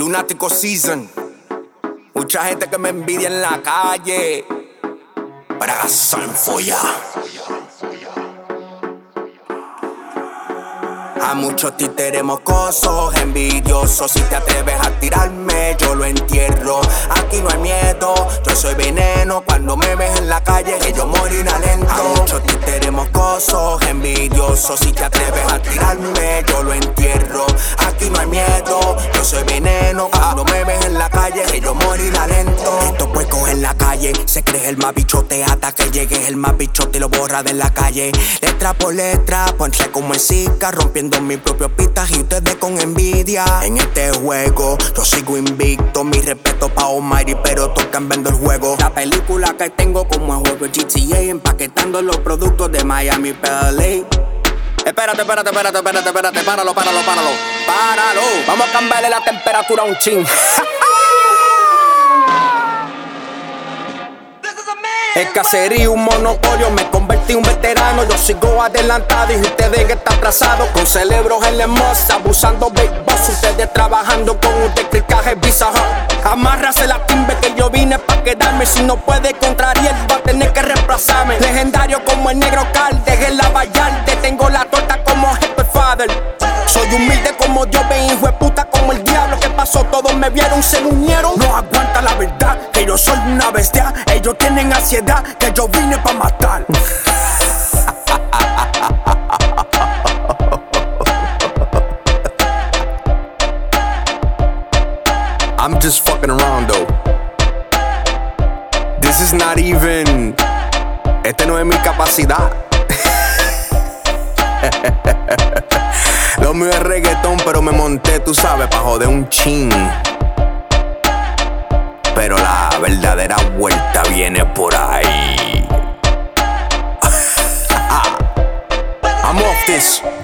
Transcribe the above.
Lunático Season. Mucha gente que me envidia en la calle. Para en A muchos títeres mocosos, envidiosos. Si te atreves a tirarme, yo lo entierro. Aquí no hay miedo, yo soy veneno. Cuando me ves en la calle, que yo moriré lento. A muchos títeres mocosos, envidiosos. Si te atreves a tirarme, yo lo entierro. Se cree el más bichote hasta que llegue el más bichote y lo borra de la calle. Letra por letra, ponche como el Zika, rompiendo mi propio pista y ustedes con envidia. En este juego yo sigo invicto, mi respeto pa' Almighty, pero tocan vendo el juego. La película que tengo como el juego GTA, empaquetando los productos de Miami PLA. Espérate, espérate, espérate, espérate, espérate, páralo, páralo, páralo, páralo. Vamos a cambiarle la temperatura a un ching. El caserío, un monopolio, me convertí un veterano. Yo sigo adelantado y ustedes que están atrasados. Con cerebros en la hermosa, abusando big boss. Ustedes trabajando con un clicaje bizarro. Amárrase la timbe que yo vine pa' quedarme. Si no puede contrariar, va a tener que reemplazarme. Legendario como el negro calde, en la Vallarde. Tengo la torta como Jefe Father. Soy humilde como Dios, ve hijo de puta diablo. ¿Qué pasó? Todos me vieron, se unieron. No aguanta la verdad, que yo soy una bestia. Ellos tienen ansiedad, que yo vine pa' matar. I'm just fucking around though. This is not even. Este no es mi capacidad. Lo mío es reggaetón, pero me monté, tú sabes, pa' joder un chin. Pero la verdadera vuelta viene por ahí. I'm.